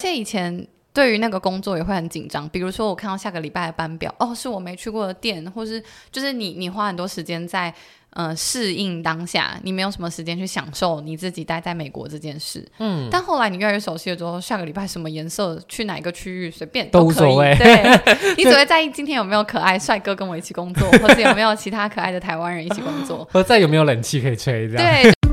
这以前对于那个工作也会很紧张，比如说我看到下个礼拜的班表，哦，是我没去过的店，或是就是你你花很多时间在。嗯，适应当下，你没有什么时间去享受你自己待在美国这件事。嗯，但后来你越来越熟悉了之后，下个礼拜什么颜色，去哪一个区域，随便都无所谓。对，你只会在意今天有没有可爱帅哥跟我一起工作，或者有没有其他可爱的台湾人一起工作，或者再有没有冷气可以吹，这样。对。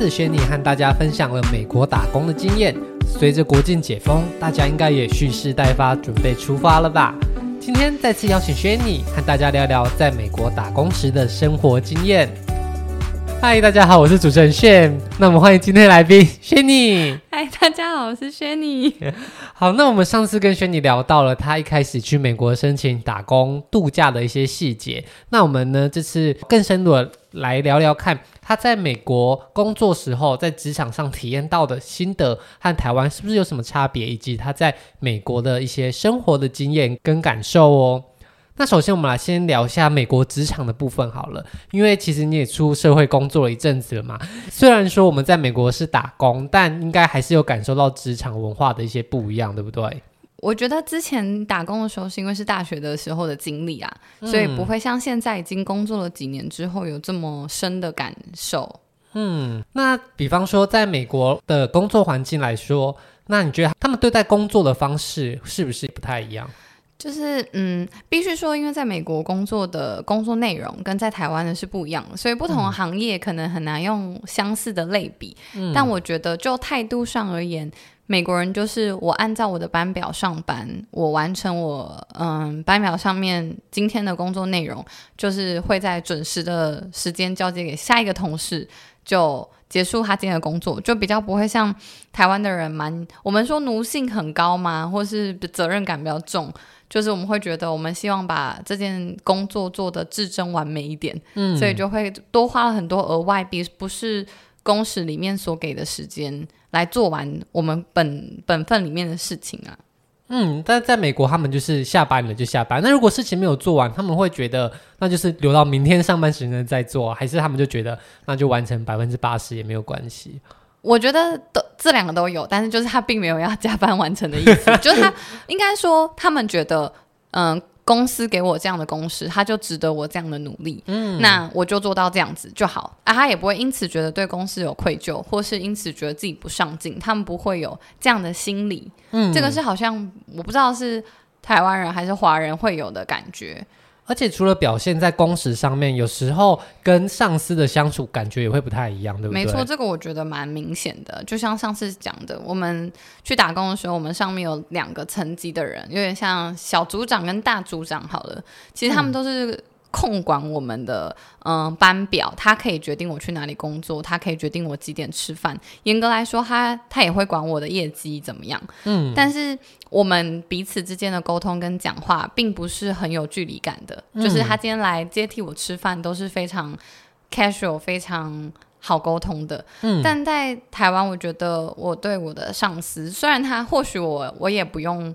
次轩尼和大家分享了美国打工的经验。随着国境解封，大家应该也蓄势待发，准备出发了吧？今天再次邀请轩尼和大家聊聊在美国打工时的生活经验。嗨，大家好，我是主持人炫。那我们欢迎今天的来宾轩尼。嗨，大家好，我是轩尼。好，那我们上次跟轩尼聊到了他一开始去美国申请打工度假的一些细节。那我们呢，这次更深入的来聊聊看。他在美国工作时候，在职场上体验到的心得和台湾是不是有什么差别，以及他在美国的一些生活的经验跟感受哦。那首先我们来先聊一下美国职场的部分好了，因为其实你也出社会工作了一阵子了嘛。虽然说我们在美国是打工，但应该还是有感受到职场文化的一些不一样，对不对？我觉得之前打工的时候是因为是大学的时候的经历啊，嗯、所以不会像现在已经工作了几年之后有这么深的感受。嗯，那比方说在美国的工作环境来说，那你觉得他们对待工作的方式是不是不太一样？就是嗯，必须说，因为在美国工作的工作内容跟在台湾的是不一样的，所以不同的行业可能很难用相似的类比。嗯、但我觉得就态度上而言。美国人就是我按照我的班表上班，我完成我嗯班表上面今天的工作内容，就是会在准时的时间交接给下一个同事，就结束他今天的工作，就比较不会像台湾的人蛮我们说奴性很高嘛？或是责任感比较重，就是我们会觉得我们希望把这件工作做得至臻完美一点，嗯，所以就会多花了很多额外比不是工时里面所给的时间。来做完我们本本分里面的事情啊，嗯，但在美国他们就是下班了就下班。那如果事情没有做完，他们会觉得那就是留到明天上班时间再做，还是他们就觉得那就完成百分之八十也没有关系？我觉得都这两个都有，但是就是他并没有要加班完成的意思，就是他应该说他们觉得嗯。公司给我这样的公司，他就值得我这样的努力。嗯，那我就做到这样子就好啊。他也不会因此觉得对公司有愧疚，或是因此觉得自己不上进。他们不会有这样的心理。嗯，这个是好像我不知道是台湾人还是华人会有的感觉。而且除了表现在工时上面，有时候跟上司的相处感觉也会不太一样，对不对？没错，这个我觉得蛮明显的。就像上次讲的，我们去打工的时候，我们上面有两个层级的人，有点像小组长跟大组长。好了，其实他们都是、嗯。控管我们的嗯、呃、班表，他可以决定我去哪里工作，他可以决定我几点吃饭。严格来说，他他也会管我的业绩怎么样。嗯，但是我们彼此之间的沟通跟讲话，并不是很有距离感的。嗯、就是他今天来接替我吃饭，都是非常 casual、非常好沟通的。嗯，但在台湾，我觉得我对我的上司，虽然他或许我我也不用。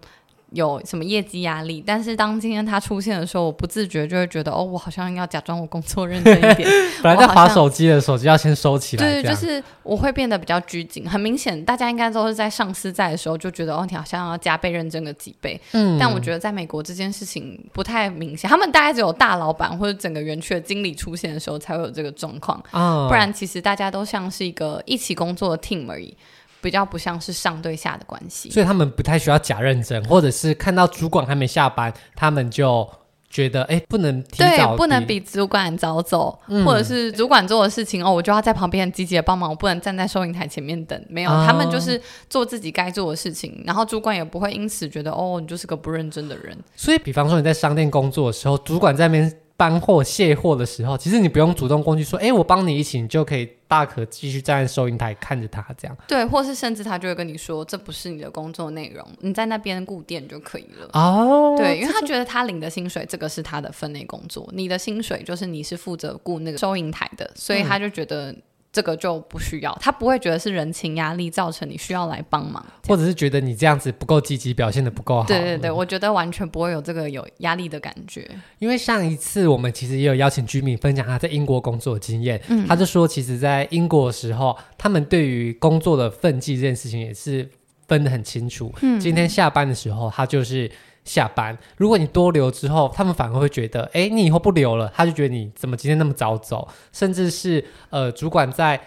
有什么业绩压力？但是当今天他出现的时候，我不自觉就会觉得，哦，我好像要假装我工作认真一点。本来在划手机的手机要先收起来。对，就是我会变得比较拘谨。很明显，大家应该都是在上司在的时候就觉得，哦，你好像要加倍认真个几倍。嗯。但我觉得在美国这件事情不太明显，他们大概只有大老板或者整个园区的经理出现的时候才会有这个状况。哦。不然其实大家都像是一个一起工作的 team 而已。比较不像是上对下的关系，所以他们不太需要假认真，或者是看到主管还没下班，他们就觉得哎，不能提早，对，不能比主管早走，嗯、或者是主管做的事情哦，我就要在旁边很积极的帮忙，我不能站在收银台前面等。没有，哦、他们就是做自己该做的事情，然后主管也不会因此觉得哦，你就是个不认真的人。所以，比方说你在商店工作的时候，主管在那边。搬货卸货的时候，其实你不用主动过去说：“哎，我帮你一起。”你就可以大可继续站在收银台看着他这样。对，或是甚至他就会跟你说：“这不是你的工作内容，你在那边顾店就可以了。”哦，对，因为他觉得他领的薪水，这个是他的分内工作，你的薪水就是你是负责顾那个收银台的，所以他就觉得这个就不需要，他不会觉得是人情压力造成你需要来帮忙，或者是觉得你这样子不够积极，表现的不够好。对对对，我觉得完全不会有这个有压力的感觉。因为上一次我们其实也有邀请居民分享他在英国工作的经验，嗯，他就说，其实，在英国的时候，他们对于工作的分际这件事情也是分得很清楚。嗯，今天下班的时候，他就是。下班，如果你多留之后，他们反而会觉得，哎，你以后不留了，他就觉得你怎么今天那么早走，甚至是呃，主管在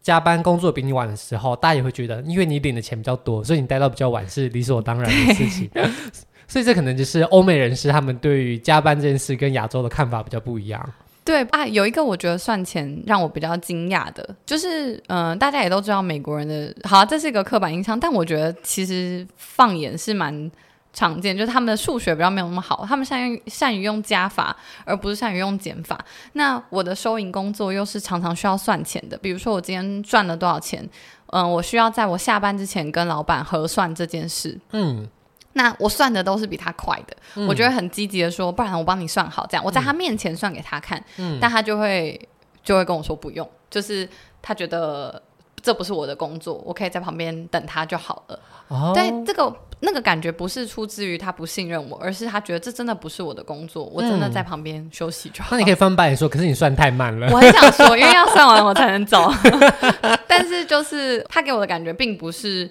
加班工作比你晚的时候，大家也会觉得，因为你领的钱比较多，所以你待到比较晚是理所当然的事情。所以这可能就是欧美人士他们对于加班这件事跟亚洲的看法比较不一样。对啊，有一个我觉得算钱让我比较惊讶的，就是嗯、呃，大家也都知道美国人的，好、啊，这是一个刻板印象，但我觉得其实放眼是蛮。常见就是他们的数学比较没有那么好，他们善于善于用加法，而不是善于用减法。那我的收银工作又是常常需要算钱的，比如说我今天赚了多少钱，嗯、呃，我需要在我下班之前跟老板核算这件事。嗯，那我算的都是比他快的，嗯、我觉得很积极的说，不然我帮你算好，这样我在他面前算给他看。嗯，但他就会就会跟我说不用，就是他觉得这不是我的工作，我可以在旁边等他就好了。哦，对这个。那个感觉不是出自于他不信任我，而是他觉得这真的不是我的工作，我真的在旁边休息就好。嗯，那你可以翻白眼说，可是你算太慢了。我很想说，因为要算完我才能走。但是就是他给我的感觉并不是。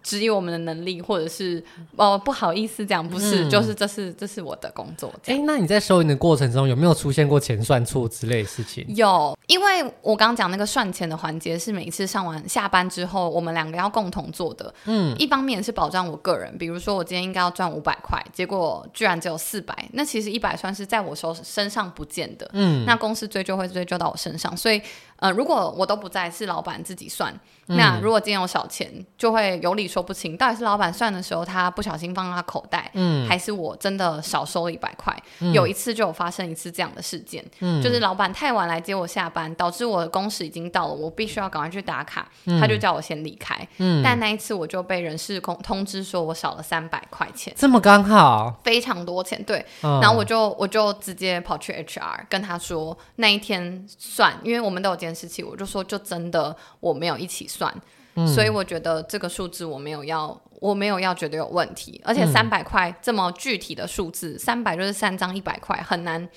质疑我们的能力，或者是哦不好意思，这样不是，嗯、就是这是这是我的工作。哎，那你在收银的过程中有没有出现过钱算错之类的事情？有，因为我刚刚讲那个算钱的环节是每一次上完下班之后，我们两个要共同做的。嗯，一方面是保障我个人，比如说我今天应该要赚五百块，结果居然只有四百，那其实一百算是在我手身上不见的。嗯，那公司追究会追究到我身上，所以呃，如果我都不在，是老板自己算。那如果今天有小钱，就会有理说不清，到底是老板算的时候他不小心放他口袋，嗯，还是我真的少收了一百块？嗯、有一次就有发生一次这样的事件，嗯，就是老板太晚来接我下班，导致我的工时已经到了，我必须要赶快去打卡，嗯、他就叫我先离开，嗯，但那一次我就被人事通通知说我少了三百块钱，这么刚好，非常多钱，对，嗯、然后我就我就直接跑去 HR 跟他说那一天算，因为我们都有监视器，我就说就真的我没有一起算。算，嗯、所以我觉得这个数字我没有要，我没有要觉得有问题，而且三百块这么具体的数字，三百、嗯、就是三张一百块，很难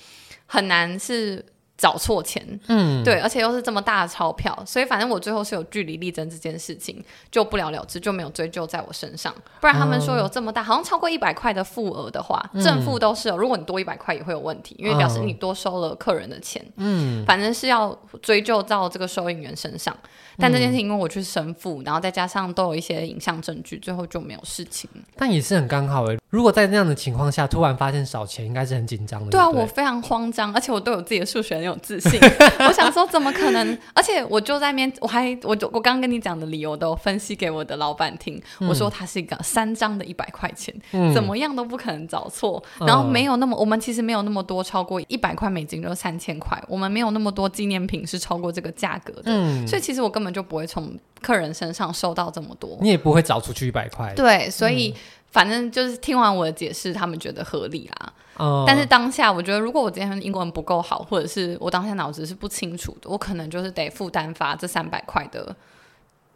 很难是。找错钱，嗯，对，而且又是这么大的钞票，所以反正我最后是有据理力争这件事情，就不了了之，就没有追究在我身上。不然他们说有这么大，好像超过一百块的负额的话，正负都是哦。如果你多一百块也会有问题，因为表示你多收了客人的钱，嗯，反正是要追究到这个收银员身上。但这件事情因为我去申负，然后再加上都有一些影像证据，最后就没有事情。但也是很刚好诶，如果在那样的情况下突然发现少钱，应该是很紧张的。对啊，我非常慌张，而且我都有自己的数学很有自信。我想说，怎么可能？而且我就在那边，我还我就我刚刚跟你讲的理由都分析给我的老板听。嗯、我说他是一个三张的一百块钱，嗯、怎么样都不可能找错。然后没有那么，我们其实没有那么多超过一百块美金，就三千块。我们没有那么多纪念品是超过这个价格的。嗯、所以其实我根本就不会从客人身上收到这么多。你也不会找出去一百块。对，所以。嗯反正就是听完我的解释，他们觉得合理啦。哦，但是当下我觉得，如果我今天英文不够好，或者是我当下脑子是不清楚的，我可能就是得负担发这三百块的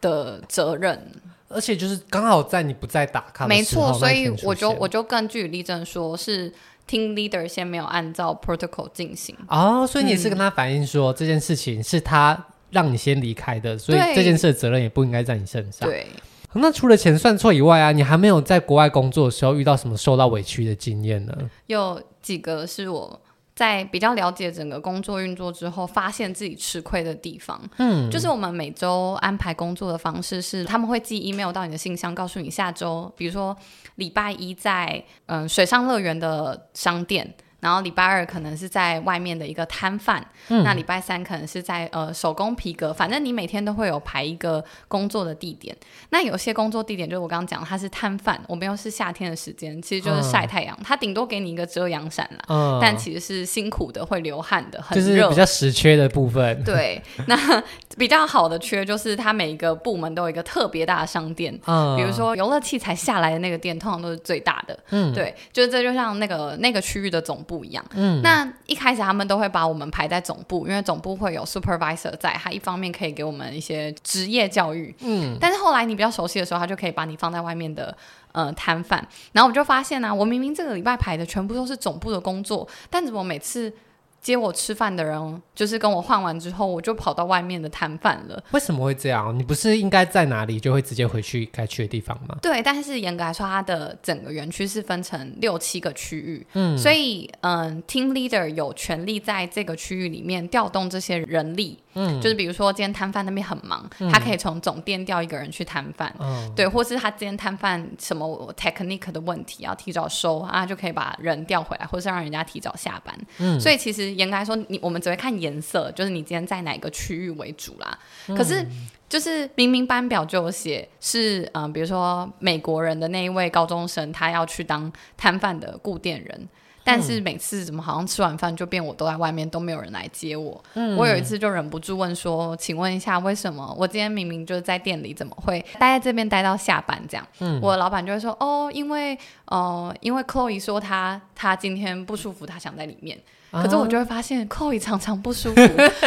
的责任。而且就是刚好在你不在打卡没错，所以我就我就更据理力争说，是 team leader 先没有按照 protocol 进行。哦，所以你是跟他反映说、嗯、这件事情是他让你先离开的，所以这件事的责任也不应该在你身上。对。那除了钱算错以外啊，你还没有在国外工作的时候遇到什么受到委屈的经验呢？有几个是我在比较了解整个工作运作之后，发现自己吃亏的地方。嗯，就是我们每周安排工作的方式是，他们会寄 email 到你的信箱，告诉你下周，比如说礼拜一在嗯水上乐园的商店。然后礼拜二可能是在外面的一个摊贩，嗯、那礼拜三可能是在呃手工皮革，反正你每天都会有排一个工作的地点。那有些工作地点就是我刚刚讲，它是摊贩，我们又是夏天的时间，其实就是晒太阳，嗯、它顶多给你一个遮阳伞啦，嗯、但其实是辛苦的，会流汗的，很热，就是比较实缺的部分。对，那比较好的缺就是它每一个部门都有一个特别大的商店，嗯、比如说游乐器材下来的那个店，通常都是最大的。嗯，对，就是这就像那个那个区域的总。部一样。嗯，那一开始他们都会把我们排在总部，因为总部会有 supervisor 在，他一方面可以给我们一些职业教育。嗯，但是后来你比较熟悉的时候，他就可以把你放在外面的呃摊贩。然后我就发现呢、啊，我明明这个礼拜排的全部都是总部的工作，但怎么每次接我吃饭的人，就是跟我换完之后，我就跑到外面的摊贩了。为什么会这样？你不是应该在哪里就会直接回去该去的地方吗？对，但是严格来说，它的整个园区是分成六七个区域，嗯，所以嗯，team leader 有权利在这个区域里面调动这些人力。嗯，就是比如说今天摊贩那边很忙，嗯、他可以从总店调一个人去摊贩，嗯、对，或是他今天摊贩什么 technique 的问题要提早收啊，就可以把人调回来，或是让人家提早下班。嗯，所以其实严格来说，你我们只会看颜色，就是你今天在哪个区域为主啦。嗯、可是就是明明班表就有写是嗯、呃，比如说美国人的那一位高中生，他要去当摊贩的固店人。但是每次怎么好像吃完饭就变我都在外面都没有人来接我。嗯，我有一次就忍不住问说：“请问一下，为什么我今天明明就是在店里，怎么会待在这边待到下班这样？”嗯，我老板就会说：“哦，因为呃，因为 Chloe 说她她今天不舒服，她想在里面。可是我就会发现 Chloe 常常不舒服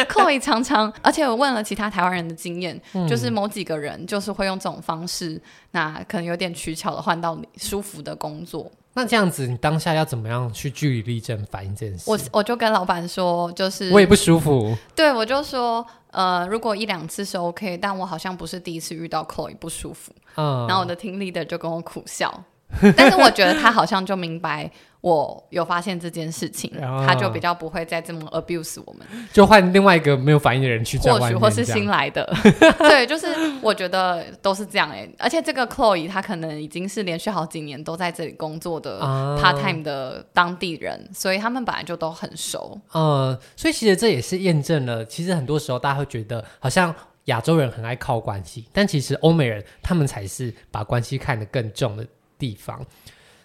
，Chloe 常常，而且我问了其他台湾人的经验，嗯、就是某几个人就是会用这种方式，那可能有点取巧的换到你舒服的工作。”那这样子，你当下要怎么样去据理力争反映这件事？我我就跟老板说，就是我也不舒服。对，我就说，呃，如果一两次是 OK，但我好像不是第一次遇到 Chloe 不舒服。嗯，然后我的 team leader 就跟我苦笑，但是我觉得他好像就明白。我有发现这件事情，哦、他就比较不会再这么 abuse 我们，就换另外一个没有反应的人去做，或许或是新来的，对，就是我觉得都是这样哎、欸，而且这个 Chloe 他可能已经是连续好几年都在这里工作的 part time 的当地人，哦、所以他们本来就都很熟，嗯，所以其实这也是验证了，其实很多时候大家会觉得好像亚洲人很爱靠关系，但其实欧美人他们才是把关系看得更重的地方。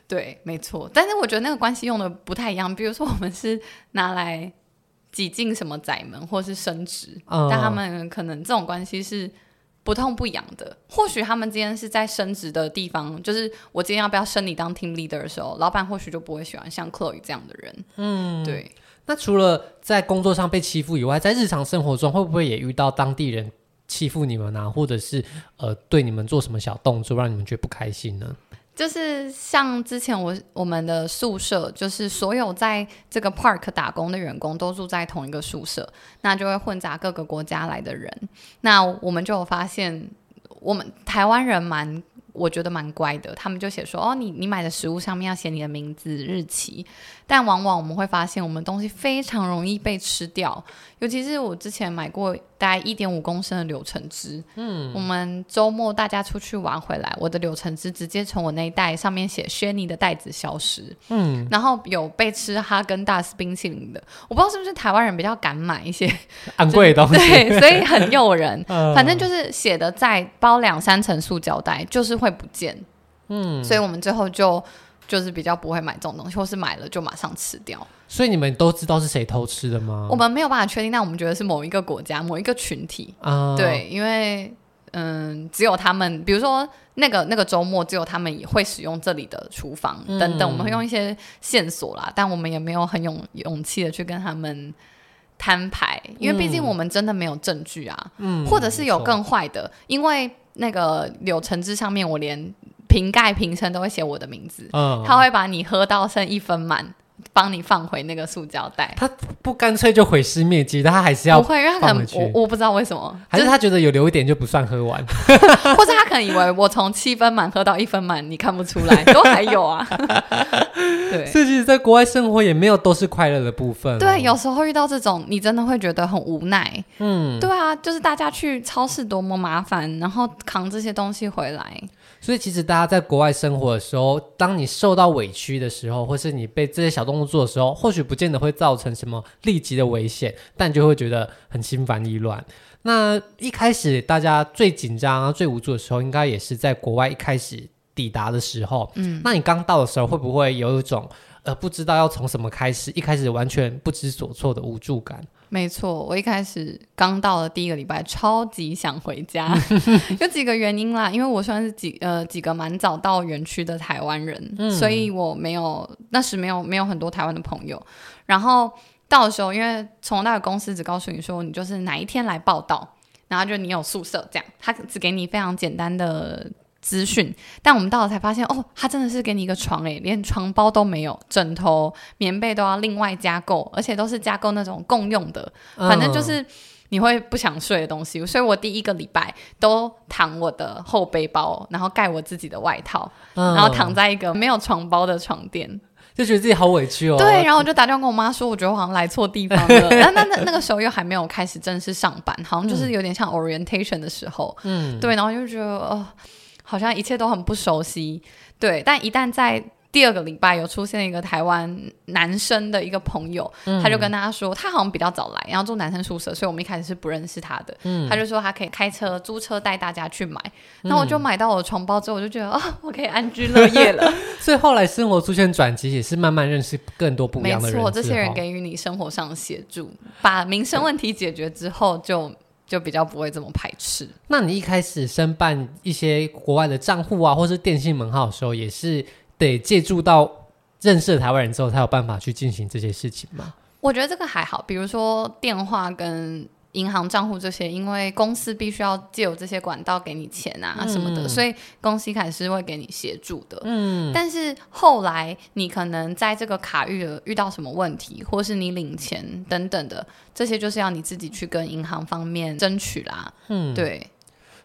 对，没错，但是我觉得那个关系用的不太一样。比如说，我们是拿来挤进什么窄门，或是升职，嗯、但他们可能这种关系是不痛不痒的。或许他们今天是在升职的地方，就是我今天要不要升你当 team leader 的时候，老板或许就不会喜欢像 Chloe 这样的人。嗯，对。那除了在工作上被欺负以外，在日常生活中会不会也遇到当地人欺负你们呢、啊？或者是呃对你们做什么小动作，让你们觉得不开心呢？就是像之前我我们的宿舍，就是所有在这个 park 打工的员工都住在同一个宿舍，那就会混杂各个国家来的人。那我们就有发现，我们台湾人蛮，我觉得蛮乖的，他们就写说，哦，你你买的食物上面要写你的名字、日期。但往往我们会发现，我们东西非常容易被吃掉，尤其是我之前买过大概一点五公升的柳橙汁。嗯，我们周末大家出去玩回来，我的柳橙汁直接从我那一袋上面写 Shanny 的袋子消失。嗯，然后有被吃哈根达斯冰淇淋的，我不知道是不是台湾人比较敢买一些 昂贵的东西，对，所以很诱人。嗯，反正就是写的再包两三层塑胶袋，就是会不见。嗯，所以我们最后就。就是比较不会买这种东西，或是买了就马上吃掉。所以你们都知道是谁偷吃的吗？我们没有办法确定，但我们觉得是某一个国家、某一个群体啊。对，因为嗯，只有他们，比如说那个那个周末，只有他们也会使用这里的厨房等等。嗯、我们会用一些线索啦，但我们也没有很勇勇气的去跟他们摊牌，因为毕竟我们真的没有证据啊。嗯，或者是有更坏的，因为那个柳橙汁上面我连。瓶盖瓶身都会写我的名字，嗯，他会把你喝到剩一分满，帮你放回那个塑胶袋。他不干脆就毁尸灭迹，但他还是要不会，因为他可能我我不知道为什么，还是他觉得有留一点就不算喝完，或者他可能以为我从七分满喝到一分满，你看不出来，都还有啊。对，所以其实在国外生活也没有都是快乐的部分哦。对，有时候遇到这种，你真的会觉得很无奈。嗯，对啊，就是大家去超市多么麻烦，然后扛这些东西回来。所以其实大家在国外生活的时候，当你受到委屈的时候，或是你被这些小动物做的时候，或许不见得会造成什么立即的危险，但就会觉得很心烦意乱。那一开始大家最紧张、啊最无助的时候，应该也是在国外一开始抵达的时候。嗯，那你刚到的时候，会不会有一种呃不知道要从什么开始，一开始完全不知所措的无助感？没错，我一开始刚到的第一个礼拜，超级想回家，有几个原因啦。因为我算是几呃几个蛮早到园区的台湾人，嗯、所以我没有那时没有没有很多台湾的朋友。然后到的时候，因为从那个公司只告诉你说你就是哪一天来报道，然后就你有宿舍这样，他只给你非常简单的。资讯，但我们到了才发现，哦，他真的是给你一个床，诶，连床包都没有，枕头、棉被都要另外加购，而且都是加购那种共用的，反正就是你会不想睡的东西。所以我第一个礼拜都躺我的后背包，然后盖我自己的外套，然后躺在一个没有床包的床垫，就觉得自己好委屈哦。对，然后我就打电话跟我妈说，我觉得我好像来错地方了。那那那那个时候又还没有开始正式上班，好像就是有点像 orientation 的时候，嗯，对，然后就觉得哦。好像一切都很不熟悉，对。但一旦在第二个礼拜有出现一个台湾男生的一个朋友，嗯、他就跟大家说，他好像比较早来，然后住男生宿舍，所以我们一开始是不认识他的。嗯、他就说他可以开车租车带大家去买，那、嗯、我就买到我的床包之后，我就觉得啊、哦，我可以安居乐业了。所以后来生活出现转机，也是慢慢认识更多不一样的人。没错，这些人给予你生活上的协助，把民生问题解决之后就。就比较不会这么排斥。那你一开始申办一些国外的账户啊，或是电信门号的时候，也是得借助到认识的台湾人之后，才有办法去进行这些事情吗？我觉得这个还好，比如说电话跟。银行账户这些，因为公司必须要借由这些管道给你钱啊什么的，嗯、所以公司开始是会给你协助的。嗯，但是后来你可能在这个卡遇遇到什么问题，或是你领钱等等的，这些就是要你自己去跟银行方面争取啦。嗯，对。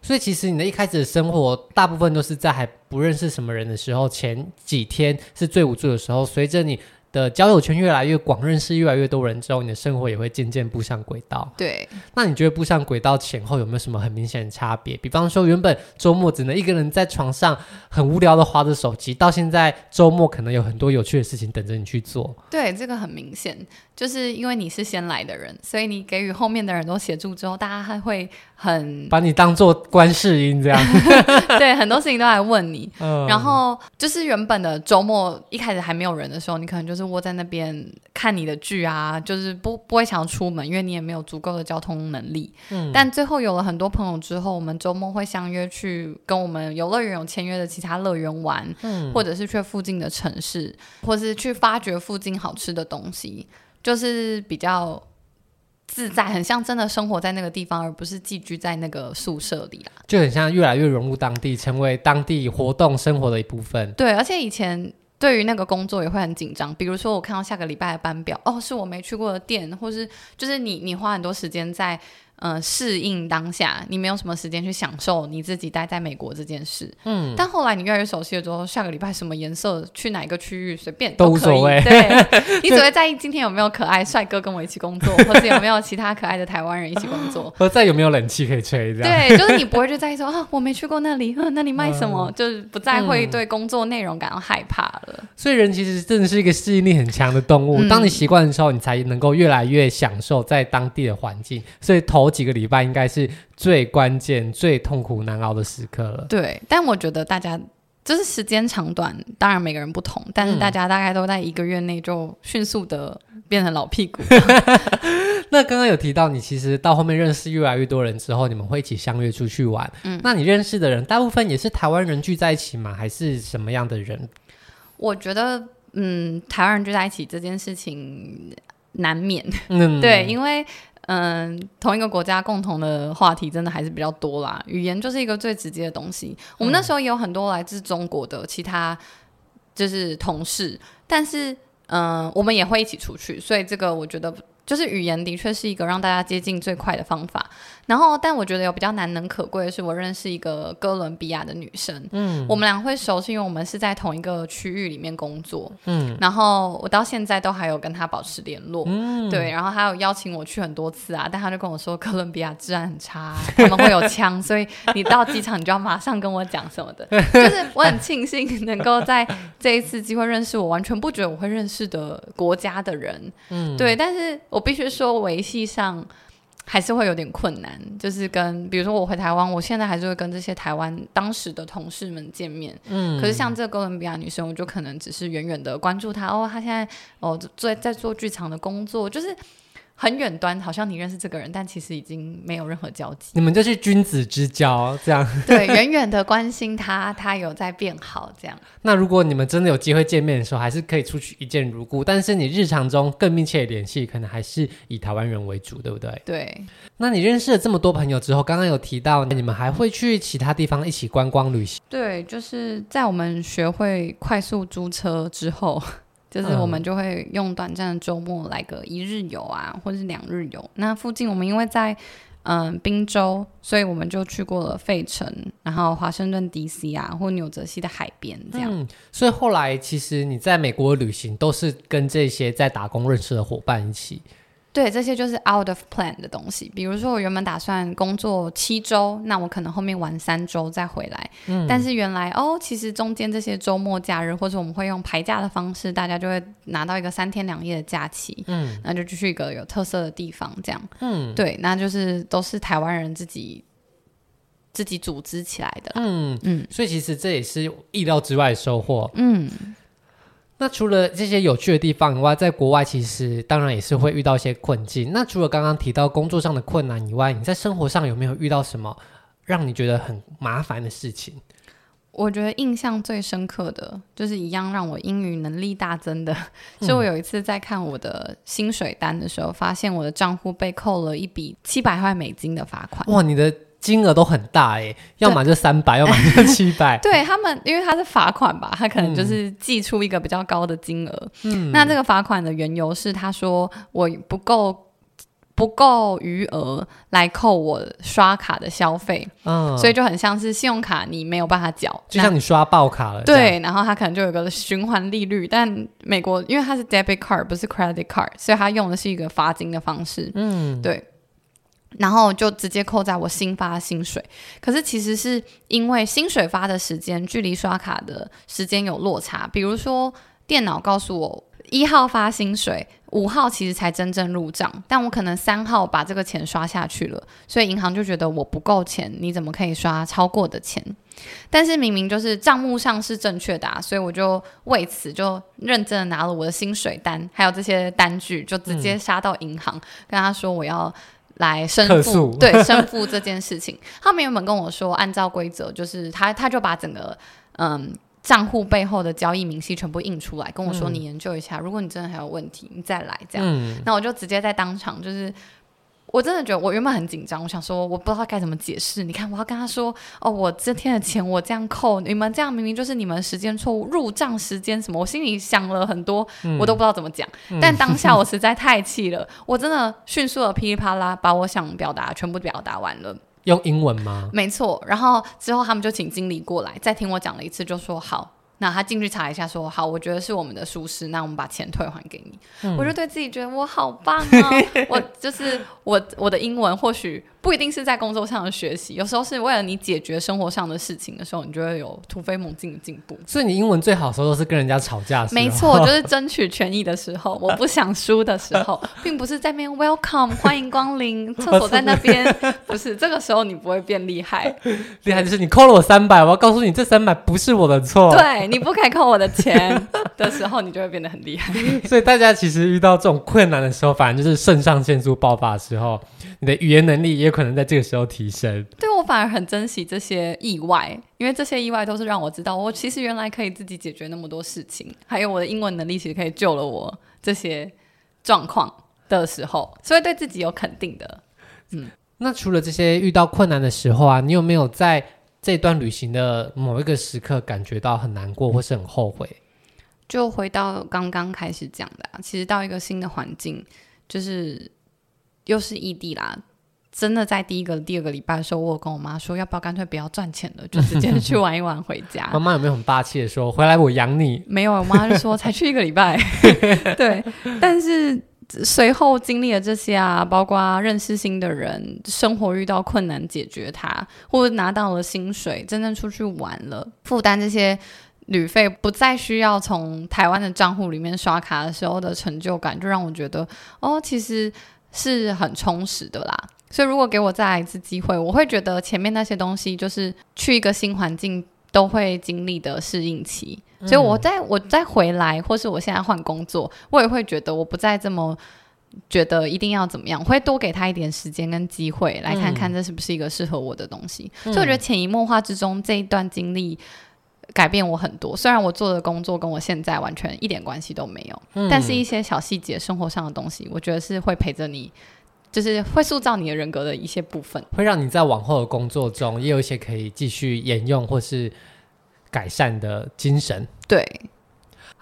所以其实你的一开始的生活，大部分都是在还不认识什么人的时候，前几天是最无助的时候，随着你。的交友圈越来越广，认识越来越多人之后，你的生活也会渐渐步上轨道。对，那你觉得步上轨道前后有没有什么很明显的差别？比方说，原本周末只能一个人在床上很无聊的划着手机，到现在周末可能有很多有趣的事情等着你去做。对，这个很明显，就是因为你是先来的人，所以你给予后面的人都协助之后，大家还会很把你当做观世音这样。对，很多事情都来问你。嗯，然后就是原本的周末一开始还没有人的时候，你可能就是。窝在那边看你的剧啊，就是不不会想要出门，因为你也没有足够的交通能力。嗯，但最后有了很多朋友之后，我们周末会相约去跟我们游乐园有签约的其他乐园玩，嗯，或者是去附近的城市，或是去发掘附近好吃的东西，就是比较自在，很像真的生活在那个地方，而不是寄居在那个宿舍里啦。就很像越来越融入当地，成为当地活动生活的一部分。对，而且以前。对于那个工作也会很紧张，比如说我看到下个礼拜的班表，哦，是我没去过的店，或是就是你你花很多时间在。嗯、呃，适应当下，你没有什么时间去享受你自己待在美国这件事。嗯，但后来你越来越熟悉了之后，下个礼拜什么颜色，去哪个区域，随便都可以。都无所谓。对，你只会在意今天有没有可爱帅哥跟我一起工作，或者有没有其他可爱的台湾人一起工作，或者有没有冷气可以吹。这样。对，就是你不会就在意说啊，我没去过那里，啊、那里卖什么，嗯、就是不再会对工作内容感到害怕了。所以人其实真的是一个适应力很强的动物。嗯、当你习惯的时候，你才能够越来越享受在当地的环境。所以头几个礼拜应该是最关键、最痛苦难熬的时刻了。对，但我觉得大家就是时间长短，当然每个人不同，但是大家大概都在一个月内就迅速的变成老屁股。那刚刚有提到，你其实到后面认识越来越多人之后，你们会一起相约出去玩。嗯，那你认识的人大部分也是台湾人聚在一起吗？还是什么样的人？我觉得，嗯，台湾人聚在一起这件事情难免。嗯，对，因为。嗯，同一个国家共同的话题真的还是比较多啦。语言就是一个最直接的东西。我们那时候也有很多来自中国的其他就是同事，但是嗯，我们也会一起出去，所以这个我觉得就是语言的确是一个让大家接近最快的方法。然后，但我觉得有比较难能可贵的是，我认识一个哥伦比亚的女生。嗯，我们俩会熟是，因为我们是在同一个区域里面工作。嗯，然后我到现在都还有跟她保持联络。嗯，对，然后她有邀请我去很多次啊，但她就跟我说，哥伦比亚治安很差，他们会有枪，所以你到机场你就要马上跟我讲什么的。就是我很庆幸能够在这一次机会认识我完全不觉得我会认识的国家的人。嗯，对，但是我必须说维系上。还是会有点困难，就是跟比如说我回台湾，我现在还是会跟这些台湾当时的同事们见面。嗯，可是像这个哥伦比亚女生，我就可能只是远远的关注她哦，她现在哦在在做剧场的工作，就是很远端，好像你认识这个人，但其实已经没有任何交集。你们就是君子之交，这样。对，远远的关心他，他有在变好，这样。那如果你们真的有机会见面的时候，还是可以出去一见如故。但是你日常中更密切的联系，可能还是以台湾人为主，对不对？对。那你认识了这么多朋友之后，刚刚有提到你们还会去其他地方一起观光旅行？对，就是在我们学会快速租车之后。就是我们就会用短暂的周末来个一日游啊，或者是两日游。那附近我们因为在嗯宾州，所以我们就去过了费城，然后华盛顿 DC 啊，或纽泽西的海边这样。嗯，所以后来其实你在美国旅行都是跟这些在打工认识的伙伴一起。对，这些就是 out of plan 的东西。比如说，我原本打算工作七周，那我可能后面玩三周再回来。嗯，但是原来哦，其实中间这些周末假日，或者我们会用排假的方式，大家就会拿到一个三天两夜的假期。嗯，那就去一个有特色的地方，这样。嗯，对，那就是都是台湾人自己自己组织起来的。嗯嗯，所以其实这也是意料之外的收获。嗯。那除了这些有趣的地方以外，在国外其实当然也是会遇到一些困境。那除了刚刚提到工作上的困难以外，你在生活上有没有遇到什么让你觉得很麻烦的事情？我觉得印象最深刻的就是一样让我英语能力大增的，是我有一次在看我的薪水单的时候，发现我的账户被扣了一笔七百块美金的罚款。哇，你的。金额都很大哎，要么就三百，要么就七百。对他们，因为他是罚款吧，他可能就是寄出一个比较高的金额。嗯，那这个罚款的缘由是，他说我不够不够余额来扣我刷卡的消费，嗯，所以就很像是信用卡你没有办法缴，就像你刷爆卡了。对，然后他可能就有个循环利率，但美国因为它是 debit card 不是 credit card，所以他用的是一个罚金的方式。嗯，对。然后就直接扣在我新发薪水，可是其实是因为薪水发的时间距离刷卡的时间有落差。比如说，电脑告诉我一号发薪水，五号其实才真正入账，但我可能三号把这个钱刷下去了，所以银行就觉得我不够钱，你怎么可以刷超过的钱？但是明明就是账目上是正确的啊，所以我就为此就认真的拿了我的薪水单，还有这些单据，就直接杀到银行，嗯、跟他说我要。来申付，对，申付这件事情，他们原本跟我说，按照规则，就是他他就把整个嗯账户背后的交易明细全部印出来，跟我说，你研究一下，嗯、如果你真的还有问题，你再来这样。嗯、那我就直接在当场就是。我真的觉得我原本很紧张，我想说我不知道该怎么解释。你看，我要跟他说哦，我这天的钱我这样扣，你们这样明明就是你们时间错误，入账时间什么，我心里想了很多，嗯、我都不知道怎么讲。嗯、但当下我 实在太气了，我真的迅速的噼里啪啦把我想表达全部表达完了。用英文吗？没错。然后之后他们就请经理过来再听我讲了一次，就说好。那他进去查一下，说好，我觉得是我们的疏失，那我们把钱退还给你。嗯、我就对自己觉得我好棒啊！我就是我，我的英文或许。不一定是在工作上的学习，有时候是为了你解决生活上的事情的时候，你就会有突飞猛进的进步。所以你英文最好的时候都是跟人家吵架的时候。没错，就是争取权益的时候，我不想输的时候，并不是在那边 welcome 欢迎光临，厕所在那边，不是这个时候你不会变厉害。厉害就是你扣了我三百，我要告诉你这三百不是我的错。对，你不可以扣我的钱的时候，你就会变得很厉害。所以大家其实遇到这种困难的时候，反正就是肾上腺素爆发的时候，你的语言能力也可能在这个时候提升。对，我反而很珍惜这些意外，因为这些意外都是让我知道，我其实原来可以自己解决那么多事情，还有我的英文能力其实可以救了我这些状况的时候，所以对自己有肯定的。嗯，那除了这些遇到困难的时候啊，你有没有在这段旅行的某一个时刻感觉到很难过或是很后悔？就回到刚刚开始讲的啊，其实到一个新的环境，就是又是异地啦。真的在第一个、第二个礼拜的时候，我有跟我妈说，要不要干脆不要赚钱了，就直接去玩一玩回家。妈妈有没有很霸气的说，回来我养你？没有，我妈就说才去一个礼拜。对，但是随后经历了这些啊，包括认识新的人，生活遇到困难解决它，或者拿到了薪水，真正出去玩了，负担这些旅费，不再需要从台湾的账户里面刷卡的时候的成就感，就让我觉得哦，其实是很充实的啦。所以，如果给我再来一次机会，我会觉得前面那些东西就是去一个新环境都会经历的适应期。嗯、所以，我再我再回来，或是我现在换工作，我也会觉得我不再这么觉得一定要怎么样，我会多给他一点时间跟机会，来看看这是不是一个适合我的东西。嗯、所以我觉得潜移默化之中，这一段经历改变我很多。虽然我做的工作跟我现在完全一点关系都没有，嗯、但是一些小细节、生活上的东西，我觉得是会陪着你，就是会塑造你的人格的一些部分，会让你在往后的工作中也有一些可以继续沿用或是改善的精神。对。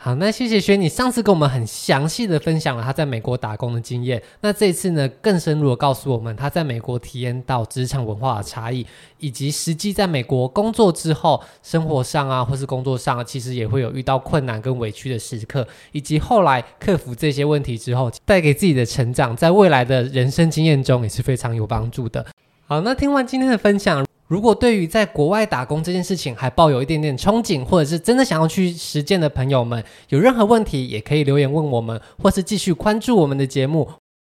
好，那谢谢轩，你上次跟我们很详细的分享了他在美国打工的经验。那这次呢，更深入的告诉我们他在美国体验到职场文化的差异，以及实际在美国工作之后，生活上啊，或是工作上啊，其实也会有遇到困难跟委屈的时刻，以及后来克服这些问题之后，带给自己的成长，在未来的人生经验中也是非常有帮助的。好，那听完今天的分享。如果对于在国外打工这件事情还抱有一点点憧憬，或者是真的想要去实践的朋友们，有任何问题也可以留言问我们，或是继续关注我们的节目。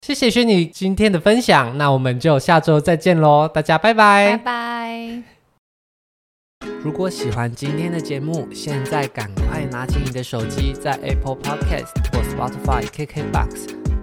谢谢轩尼今天的分享，那我们就下周再见喽，大家拜拜，拜拜。如果喜欢今天的节目，现在赶快拿起你的手机，在 Apple Podcast 或 Spotify、KKBox